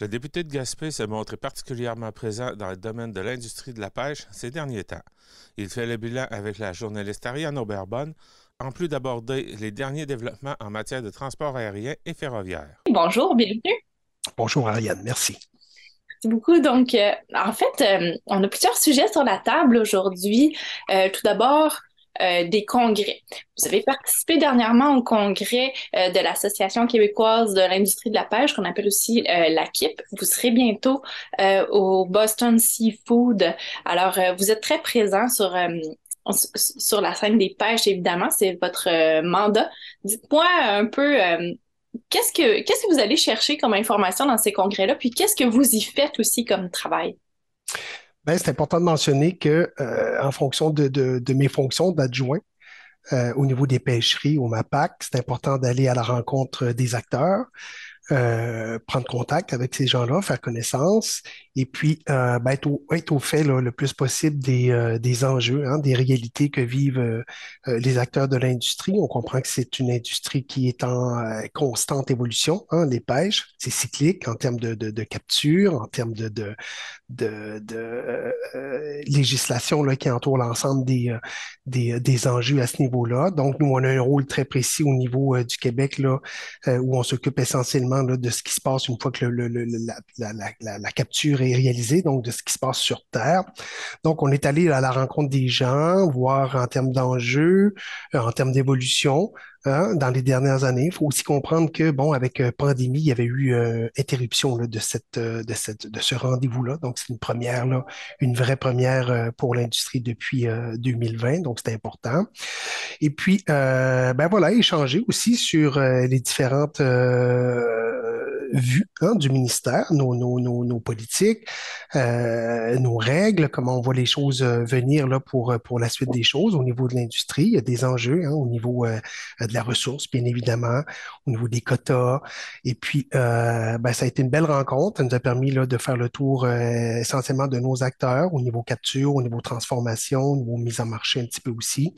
Le député de Gaspé s'est montré particulièrement présent dans le domaine de l'industrie de la pêche ces derniers temps. Il fait le bilan avec la journaliste Ariane Aubert-Bonne, en plus d'aborder les derniers développements en matière de transport aérien et ferroviaire. Bonjour, bienvenue. Bonjour Ariane, merci. Merci beaucoup. Donc, euh, en fait, euh, on a plusieurs sujets sur la table aujourd'hui. Euh, tout d'abord, des congrès. Vous avez participé dernièrement au congrès de l'Association québécoise de l'industrie de la pêche, qu'on appelle aussi la KIP. Vous serez bientôt au Boston Seafood. Alors, vous êtes très présent sur sur la scène des pêches, évidemment, c'est votre mandat. Dites-moi un peu qu'est-ce que, qu'est-ce que vous allez chercher comme information dans ces congrès-là, puis qu'est-ce que vous y faites aussi comme travail? C'est important de mentionner que euh, en fonction de, mes fonctions d'adjoint euh, au niveau des pêcheries au MAPAC, c'est important d'aller à la rencontre des acteurs, euh, prendre contact avec ces gens-là, faire connaissance, et puis euh, ben, être, au, fait le plus possible des, euh, des enjeux, hein, des réalités que vivent les acteurs de l'industrie. On comprend que c'est une industrie qui est en constante évolution, hein, les pêches. C'est cyclique en termes de, capture, en termes de, législation là, qui entoure l'ensemble des, des, des, enjeux à ce niveau-là. Donc, nous, on a un rôle très précis au niveau du Québec là, où on s'occupe essentiellement de ce qui se passe une fois que la, la, capture est réalisé, donc de ce qui se passe sur Terre. Donc, on est allé à la rencontre des gens, voir en termes d'enjeux, euh, en termes d'évolution, Hein, dans les dernières années. Il faut aussi comprendre que, bon, avec euh, pandémie, il y avait eu euh, interruption là, de, cette, de, cette, de ce rendez-vous-là. Donc, c'est une première, là, une vraie première pour l'industrie depuis 2020. Donc, c'est important. Et puis, ben voilà, échanger aussi sur les différentes vues hein, du ministère, nos, nos, nos, nos politiques, euh, nos règles, comment on voit les choses euh, venir là, pour, euh, pour la suite des choses au niveau de l'industrie. Il y a des enjeux hein, au niveau euh, de la ressource, bien évidemment, au niveau des quotas. Et puis, euh, ben, ça a été une belle rencontre. Ça nous a permis là, de faire le tour essentiellement de nos acteurs au niveau capture, au niveau transformation, au niveau mise en marché un petit peu aussi.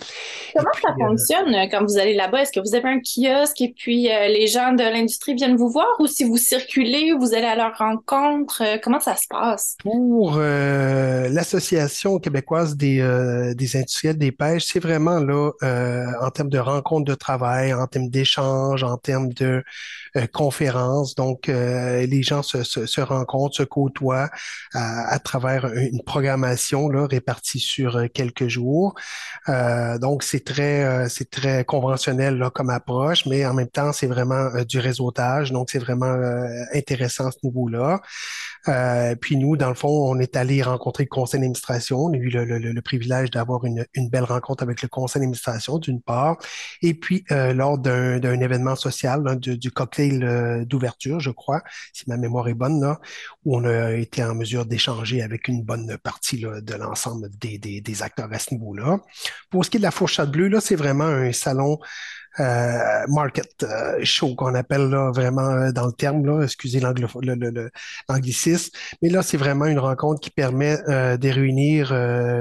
Comment ça fonctionne quand vous allez là-bas? Est-ce que vous avez un kiosque et puis les gens de l'industrie viennent vous voir ou si vous circulez, vous allez à leur rencontre? Euh, comment ça se passe? Pour euh, l'Association québécoise des, euh, des industriels des pêches, c'est vraiment là, en termes de rencontres de travail, en termes d'échanges, en termes de conférences. Donc, les gens se, rencontrent, se côtoient à, à, travers une programmation là, répartie sur quelques jours. donc, c'est très, très conventionnel là, comme approche, mais en même temps, c'est vraiment du réseautage. Donc, c'est vraiment intéressant à ce niveau-là. Euh, puis nous, dans le fond, on est allé rencontrer le conseil d'administration. On a eu le, privilège d'avoir une, belle rencontre avec le conseil d'administration, d'une part. Et puis, euh, lors d'un événement social, du, cocktail d'ouverture, je crois, si ma mémoire est bonne, là, où on a été en mesure d'échanger avec une bonne partie de l'ensemble des, des, acteurs à ce niveau-là. Pour ce qui est de la fourchette bleue, là, c'est vraiment un salon euh, market euh, show qu'on appelle là, vraiment euh, dans le terme, là, excusez l'anglicisme. Mais là, c'est vraiment une rencontre qui permet de réunir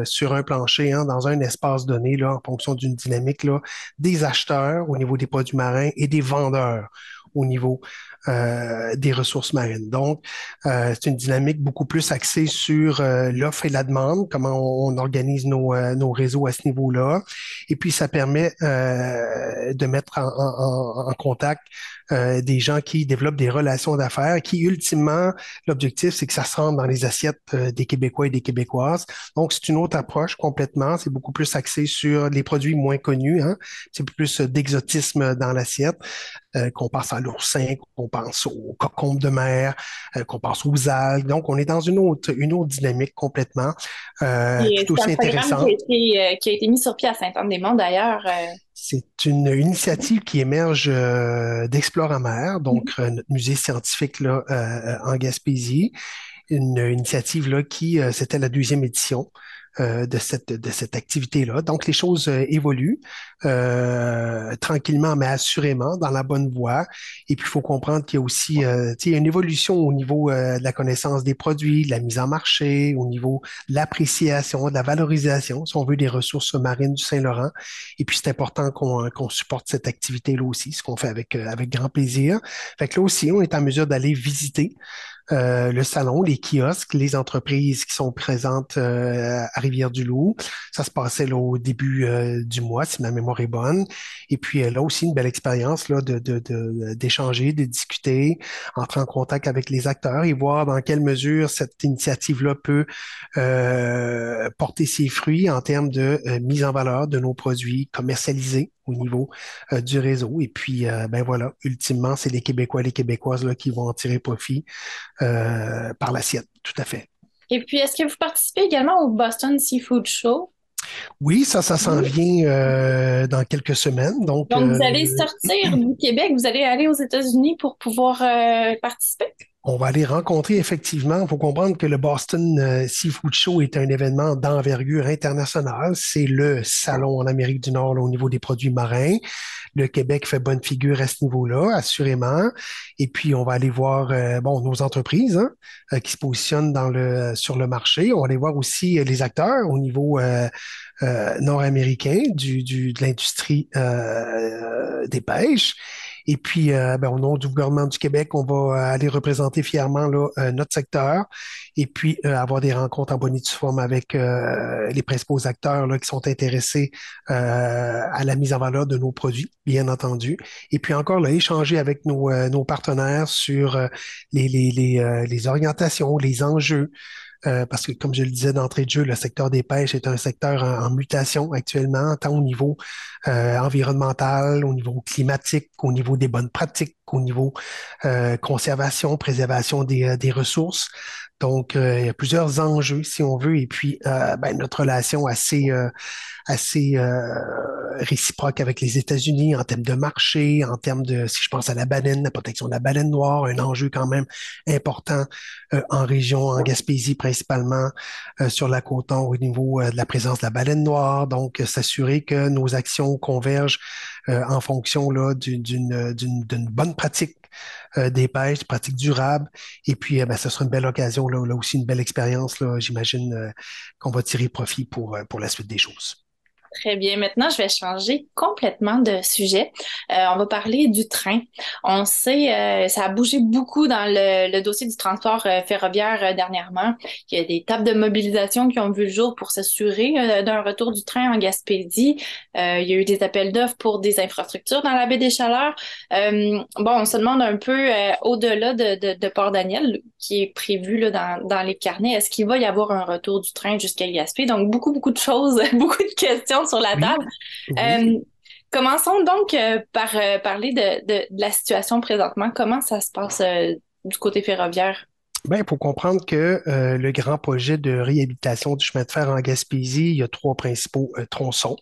sur un plancher, hein, dans un espace donné, là, en fonction d'une dynamique, là, des acheteurs au niveau des produits marins et des vendeurs au niveau euh, des ressources marines. Donc, euh, c'est une dynamique beaucoup plus axée sur euh, l'offre et la demande, comment on, organise nos, nos, réseaux à ce niveau-là. Et puis, ça permet de mettre en, en, en contact des gens qui développent des relations d'affaires, qui ultimement, l'objectif, c'est que ça se rende dans les assiettes des Québécois et des Québécoises. Donc, c'est une autre approche complètement. C'est beaucoup plus axé sur les produits moins connus. Hein? C'est plus d'exotisme dans l'assiette, qu'on passe à l'oursin, qu'on pense aux cocombes de mer, euh, qu'on pense aux algues. Donc, on est dans une autre, une autre dynamique complètement euh, tout aussi intéressante. Qui a, été, euh, qui a été mis sur pied à Saint-Anne-des-Monts, d'ailleurs. C'est une initiative qui émerge d'Explore mer, donc mm-hmm. notre musée scientifique là, en Gaspésie. Une initiative là, qui, c'était la deuxième édition. Euh, de cette, de cette activité-là. Donc, les choses euh, évoluent euh, tranquillement, mais assurément dans la bonne voie. Et puis, il faut comprendre qu'il y a aussi une évolution au niveau de la connaissance des produits, de la mise en marché, au niveau de l'appréciation, de la valorisation, si on veut, des ressources marines du Saint-Laurent. Et puis, c'est important qu'on qu'on supporte cette activité-là aussi, ce qu'on fait avec, avec grand plaisir. Fait que là aussi, on est en mesure d'aller visiter euh, le salon, les kiosques, les entreprises qui sont présentes euh, à Rivière-du-Loup. Ça se passait là, au début euh, du mois, si ma mémoire est bonne. Et puis là aussi, une belle expérience là, de, de, d'échanger, de, discuter, entrer en contact avec les acteurs et voir dans quelle mesure cette initiative-là peut porter ses fruits en termes de mise en valeur de nos produits commercialisés au niveau du réseau. Et puis, ben voilà, ultimement, c'est les Québécois et les Québécoises là, qui vont en tirer profit euh, par l'assiette, tout à fait. Et puis, est-ce que vous participez également au Boston Seafood Show? Oui, ça, ça s'en vient euh, dans quelques semaines. Donc, donc vous allez euh, sortir du Québec, vous allez aller aux États-Unis pour pouvoir participer? On va aller rencontrer effectivement. Il faut comprendre que le Boston Seafood Show est un événement d'envergure internationale. C'est le salon en Amérique du Nord au niveau des produits marins. Le Québec fait bonne figure à ce niveau-là, assurément. Et puis, on va aller voir euh, bon, nos entreprises hein, euh, qui se positionnent sur le marché. On va aller voir aussi euh, les acteurs au niveau nord-américain de l'industrie des pêches. Et puis, euh, ben, au nom du gouvernement du Québec, on va aller représenter fièrement là, euh, notre secteur et puis euh, avoir des rencontres en bonne et forme avec les principaux acteurs là, qui sont intéressés à la mise en valeur de nos produits, bien entendu. Et puis encore, là, échanger avec nos, nos partenaires sur les, les, les, les orientations, les enjeux, euh, parce que, comme je le disais d'entrée de jeu, le secteur des pêches est un secteur en, mutation actuellement, tant au niveau euh, environnemental, au niveau climatique, au niveau des bonnes pratiques, au niveau euh, conservation, préservation des, des ressources. Donc, il y a plusieurs enjeux, si on veut, et puis ben, notre relation assez assez euh, réciproque avec les États-Unis en termes de marché, en termes de, si je pense à la baleine, la protection de la baleine noire, un enjeu quand même important euh, en région, en Gaspésie principalement, euh, sur la côte au niveau de la présence de la baleine noire. Donc, s'assurer que nos actions convergent en fonction là d'une d'une bonne pratique des pêches, pratiques durables. Et puis, ben, ce sera une belle occasion, là, aussi une belle expérience, j'imagine, qu'on va tirer profit pour, pour la suite des choses. Très bien. Maintenant, je vais changer complètement de sujet. Euh, on va parler du train. On sait, euh, ça a bougé beaucoup dans le, dossier du transport euh, ferroviaire dernièrement. Il y a des tables de mobilisation qui ont vu le jour pour s'assurer d'un retour du train en Gaspésie. il y a eu des appels d'offres pour des infrastructures dans la baie des Chaleurs. bon, on se demande un peu au-delà de, Port-Daniel, qui est prévu là, dans, dans les carnets, est-ce qu'il va y avoir un retour du train jusqu'à Gaspé? Donc, beaucoup, beaucoup de choses, beaucoup de questions sur la table. Euh, commençons donc euh, par euh, parler de, la situation présentement. Comment ça se passe du côté ferroviaire? Bien, il faut comprendre que le grand projet de réhabilitation du chemin de fer en Gaspésie, il y a trois principaux tronçons.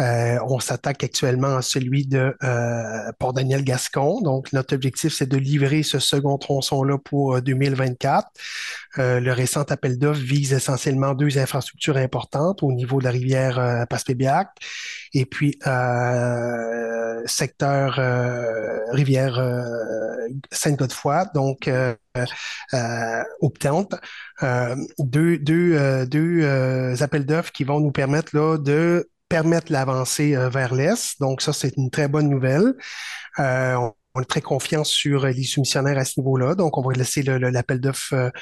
Euh, on s'attaque actuellement à celui de euh, Port-Daniel-Gascon. Donc, notre objectif, c'est de livrer ce second tronçon-là pour 2024. Euh, le récent appel d'offres vise essentiellement deux infrastructures importantes au niveau de la rivière euh, Passepébiac et puis secteur rivière Sainte-Godefroy, donc euh, deux, deux, deux appels d'offres qui vont nous permettre là, de permettre l'avancée euh, vers l'Est. Donc ça, c'est une très bonne nouvelle. Euh, on, est très confiant sur les soumissionnaires à ce niveau-là. Donc, on va laisser l'appel d'offres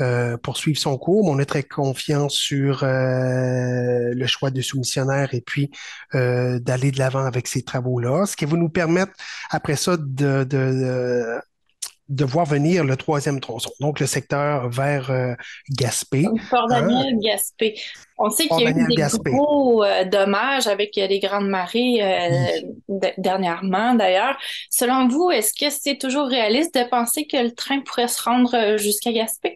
euh, poursuivre son cours. Mais on est très confiant sur le choix de soumissionnaire et puis d'aller de l'avant avec ces travaux-là. Ce qui va nous permettre, après ça, de, de de voir venir le troisième tronçon, donc le secteur vers euh, Gaspé. Port-Daniel, hein? Gaspé. On sait qu'il y a eu des gros euh, dommages avec les grandes marées euh, dernièrement, d'ailleurs. Selon vous, est-ce que c'est toujours réaliste de penser que le train pourrait se rendre jusqu'à Gaspé?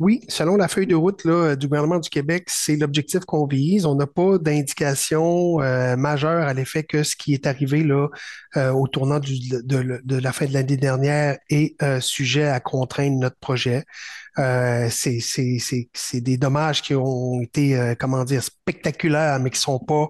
Oui, selon la feuille de route là, du gouvernement du Québec, c'est l'objectif qu'on vise. On n'a pas d'indication euh, majeure à l'effet que ce qui est arrivé là, euh, au tournant de, la fin de l'année dernière est euh, sujet à contraindre notre projet. Euh, c'est des dommages qui ont été, comment dire, spectaculaires, mais qui sont pas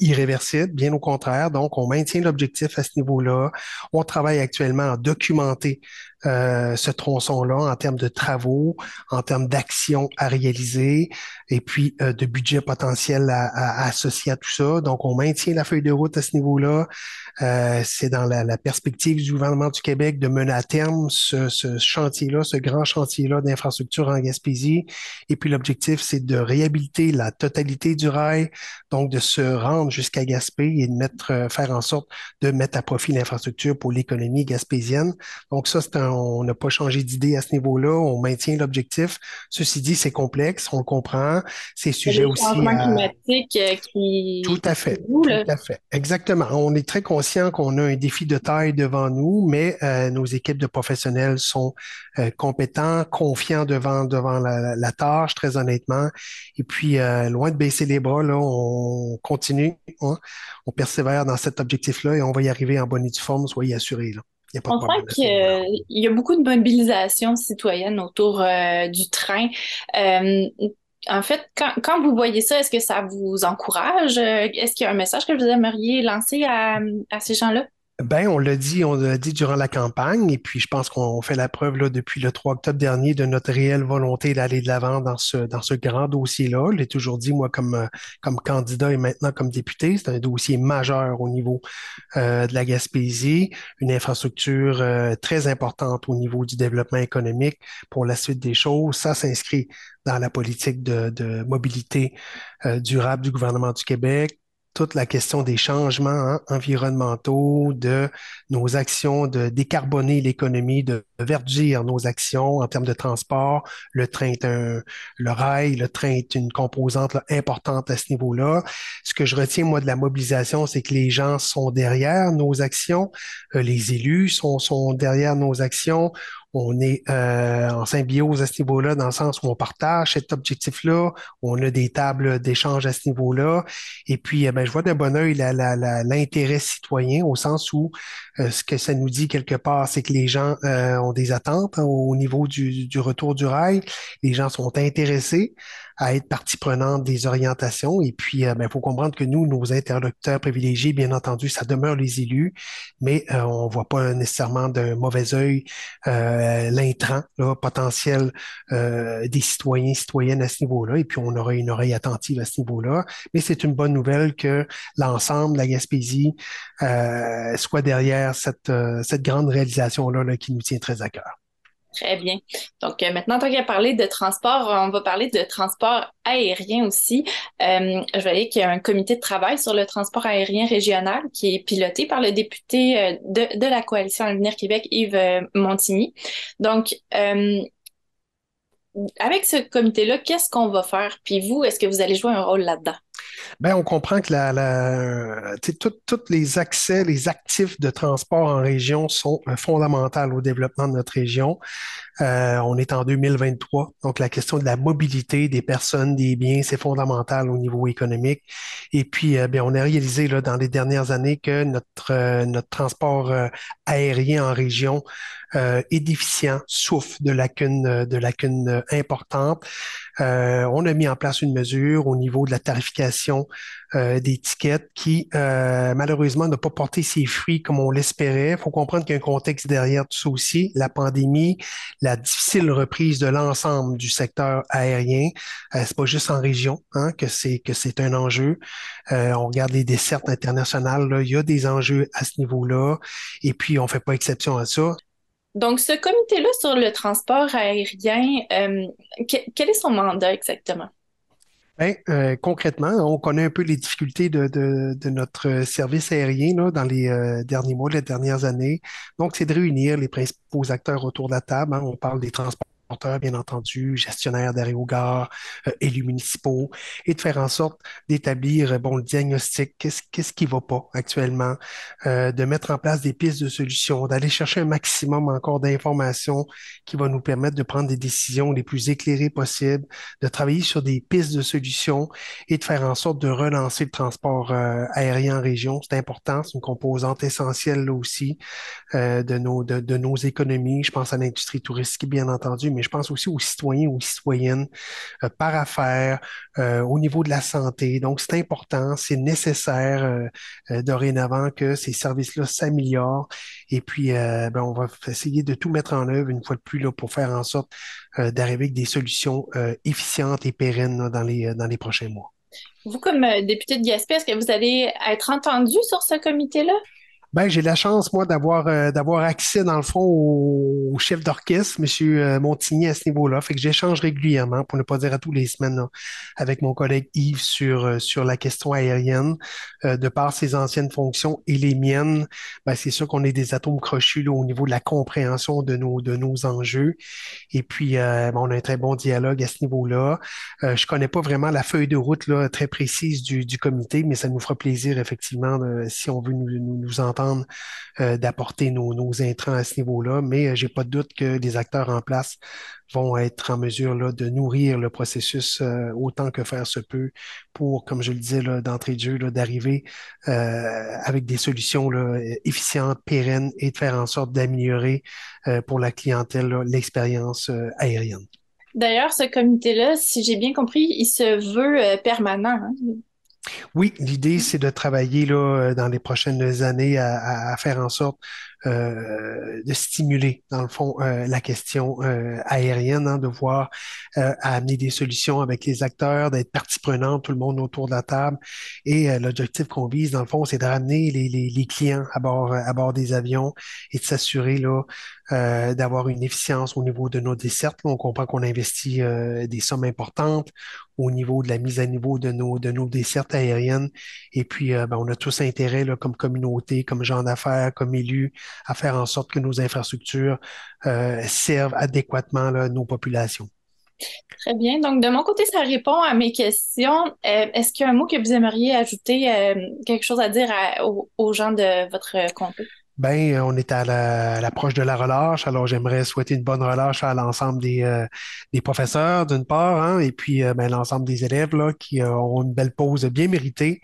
irréversible, bien au contraire. Donc, on maintient l'objectif à ce niveau-là. On travaille actuellement à documenter euh, ce tronçon-là en termes de travaux, en termes d'actions à réaliser et puis euh, de budget potentiel à, à, associer à tout ça. Donc, on maintient la feuille de route à ce niveau-là. Euh, c'est dans la, la, perspective du gouvernement du Québec de mener à terme ce, ce chantier-là, ce grand chantier-là d'infrastructure en Gaspésie. Et puis, l'objectif, c'est de réhabiliter la totalité du rail, donc de se rendre jusqu'à Gaspé et de mettre, faire en sorte de mettre à profit l'infrastructure pour l'économie gaspésienne. Donc, ça, un on n'a pas changé d'idée à ce niveau-là, on maintient l'objectif. Ceci dit, c'est complexe, on le comprend. C'est sujet aussi. à... climatique euh, qui. Tout à fait. tout à fait. Exactement. On est très conscient qu'on a un défi de taille devant nous, mais euh, nos équipes de professionnels sont euh, compétents, confiants devant, devant la, tâche, très honnêtement. Et puis, loin de baisser les bras, là, on continue, hein. on persévère dans cet objectif-là et on va y arriver en bonne et due forme, soyez assurés. Là. On sent qu'il y a beaucoup de mobilisation citoyenne autour euh, du train. Euh, en fait, quand, vous voyez ça, est-ce que ça vous encourage? Est-ce qu'il y a un message que vous aimeriez lancer à ces gens-là? Ben, on l'a dit, on l'a dit durant la campagne, et puis je pense qu'on fait la preuve là, depuis le 3 octobre dernier de notre réelle volonté d'aller de l'avant dans ce, dans ce grand dossier-là. Je l'ai toujours dit, moi, comme, euh, comme candidat et maintenant comme député, c'est un dossier majeur au niveau euh, de la Gaspésie, une infrastructure euh, très importante au niveau du développement économique pour la suite des choses. Ça s'inscrit dans la politique de, de mobilité durable du gouvernement du Québec toute la question des changements hein, environnementaux, de nos actions de décarboner l'économie, de verdir nos actions en termes de transport. Le train est un, le rail, le train est une composante importante à ce niveau-là. Ce que je retiens, moi, de la mobilisation, c'est que les gens sont derrière nos actions, euh, les élus sont, sont derrière nos actions on est euh, en symbiose à ce niveau-là, dans le sens où on partage cet objectif-là, on a des tables d'échange à ce niveau-là, et puis eh ben, je vois d'un bon oeil l'intérêt citoyen au sens où euh, ce que ça nous dit quelque part, c'est que les gens euh, ont des attentes hein, au niveau du, du, retour du rail, les gens sont intéressés à être partie prenante des orientations. Et puis, il euh, ben, faut comprendre que nous, nos interlocuteurs privilégiés, bien entendu, ça demeure les élus, mais euh, on voit pas nécessairement d'un mauvais œil euh, l'intrant potentiel euh, des citoyens, citoyennes à ce niveau-là. Et puis, on aura une oreille attentive à ce niveau-là. Mais c'est une bonne nouvelle que l'ensemble la Gaspésie soit derrière cette, cette grande réalisation-là là, qui nous tient très à cœur. Très bien. Donc euh, maintenant, tant qu'à parler de transport, on va parler de transport aérien aussi. Euh, je voyais qu'il y a un comité de travail sur le transport aérien régional qui est piloté par le député euh, de, de, la coalition Avenir Québec, Yves Montigny. Donc, avec ce comité-là, qu'est-ce qu'on va faire? Puis vous, est-ce que vous allez jouer un rôle là-dedans? Bien, on comprend que la, tous les accès, les actifs de transport en région sont euh, fondamentaux au développement de notre région. Euh, on est en 2023, donc la question de la mobilité des personnes, des biens, c'est fondamental au niveau économique. Et puis, euh, bien, on a réalisé là, dans les dernières années que notre, notre transport aérien en région est déficient, souffre de lacunes, de lacunes importantes. Euh, on a mis en place une mesure au niveau de la tarification euh, des tickets qui, euh, malheureusement, n'a pas porté ses fruits comme on l'espérait. Il faut comprendre qu'il y a un contexte derrière tout ça aussi, la pandémie, la difficile reprise de l'ensemble du secteur aérien. c'est pas juste en région hein, que c'est que c'est un enjeu. on regarde les dessertes internationales, là, il y a des enjeux à ce niveau-là. Et puis, on fait pas exception à ça. Donc, ce comité-là sur le transport aérien, euh, quel est son mandat exactement? Bien, euh, concrètement, on connaît un peu les difficultés de, notre service aérien dans les euh, derniers mois, les dernières années. Donc, c'est de réunir les principaux acteurs autour de la table. Hein. On parle des transports bien entendu, gestionnaires d'aérogares, euh, élus municipaux, et de faire en sorte d'établir euh, bon, le diagnostic, qu'est-ce qu'est-ce qui va pas actuellement, euh, de mettre en place des pistes de solutions, d'aller chercher un maximum encore d'informations qui va nous permettre de prendre des décisions les plus éclairées possibles, de travailler sur des pistes de solutions et de faire en sorte de relancer le transport aérien en région. C'est important, c'est une composante essentielle aussi de, nos, de, de nos économies. Je pense à l'industrie touristique, bien entendu, mais mais je pense aussi aux citoyens, aux citoyennes, par affaire, au niveau de la santé. Donc, c'est important, c'est nécessaire dorénavant que ces services-là s'améliorent. Et puis, ben, on va essayer de tout mettre en œuvre une fois de plus là, pour faire en sorte d'arriver avec des solutions efficientes et pérennes dans, les, dans les prochains mois. Vous, comme député de Gaspé, est-ce que vous allez être entendu sur ce comité-là? Ben, j'ai la chance, moi, d'avoir euh, d'avoir accès, dans le fond, au, chef d'orchestre, M. Euh, Montigny, à ce niveau-là. Fait que j'échange régulièrement, pour ne pas dire à tous les semaines, avec mon collègue Yves sur, euh, sur la question aérienne. de par ses anciennes fonctions et les miennes, ben, c'est sûr qu'on est des atomes crochus là, au niveau de la compréhension de nos, de nos enjeux. Et puis, ben, on a un très bon dialogue à ce niveau-là. je connais pas vraiment la feuille de route là, très précise du, du comité, mais ça nous fera plaisir, effectivement, si on veut nous, nous, nous entendre euh, d'apporter nos, intrants à ce niveau-là, mais euh, j'ai pas de doute que les acteurs en place vont être en mesure là, de nourrir le processus euh, autant que faire se peut pour, comme je le disais d'entrée de jeu, d'arriver avec des solutions efficientes, pérennes et de faire en sorte d'améliorer pour la clientèle l'expérience aérienne. D'ailleurs, ce comité-là, si j'ai bien compris, il se veut permanent. Hein? Oui, l'idée, c'est de travailler là, euh, dans les prochaines années à, faire en sorte de stimuler, dans le fond, euh, la question aérienne, hein, de voir amener des solutions avec les acteurs, d'être partie prenante, tout le monde autour de la table. Et l'objectif qu'on vise, dans le fond, c'est de ramener les, les, clients à bord, à bord des avions et de s'assurer là d'avoir une efficience au niveau de nos dessertes. On comprend qu'on investit des sommes importantes au niveau de la mise à niveau de nos, de nos dessertes aériennes. Et puis, ben, on a tous intérêt, là, comme communauté, comme gens d'affaires, comme élus, à faire en sorte que nos infrastructures euh, servent adéquatement nos populations. Très bien. Donc, de mon côté, ça répond à mes questions. Euh, est-ce qu'il y a un mot que vous aimeriez ajouter, euh, quelque chose à dire aux, gens de votre comté? Ben, on est à l'approche de la relâche, alors j'aimerais souhaiter une bonne relâche à l'ensemble des, des professeurs, d'une part, hein, et puis ben, l'ensemble des élèves là, qui auront une belle pause bien méritée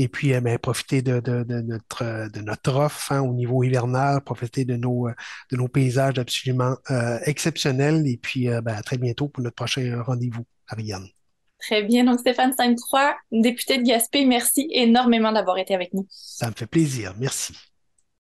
et puis euh, ben, profiter de, notre, de notre offre hein, au niveau hivernal, profiter de nos, de nos paysages absolument euh, exceptionnels. Et puis euh, ben, à très bientôt pour notre prochain rendez-vous, Ariane. Très bien. Donc, Stéphane Sainte-Croix, député de Gaspé, merci énormément d'avoir été avec nous. Ça me fait plaisir. Merci.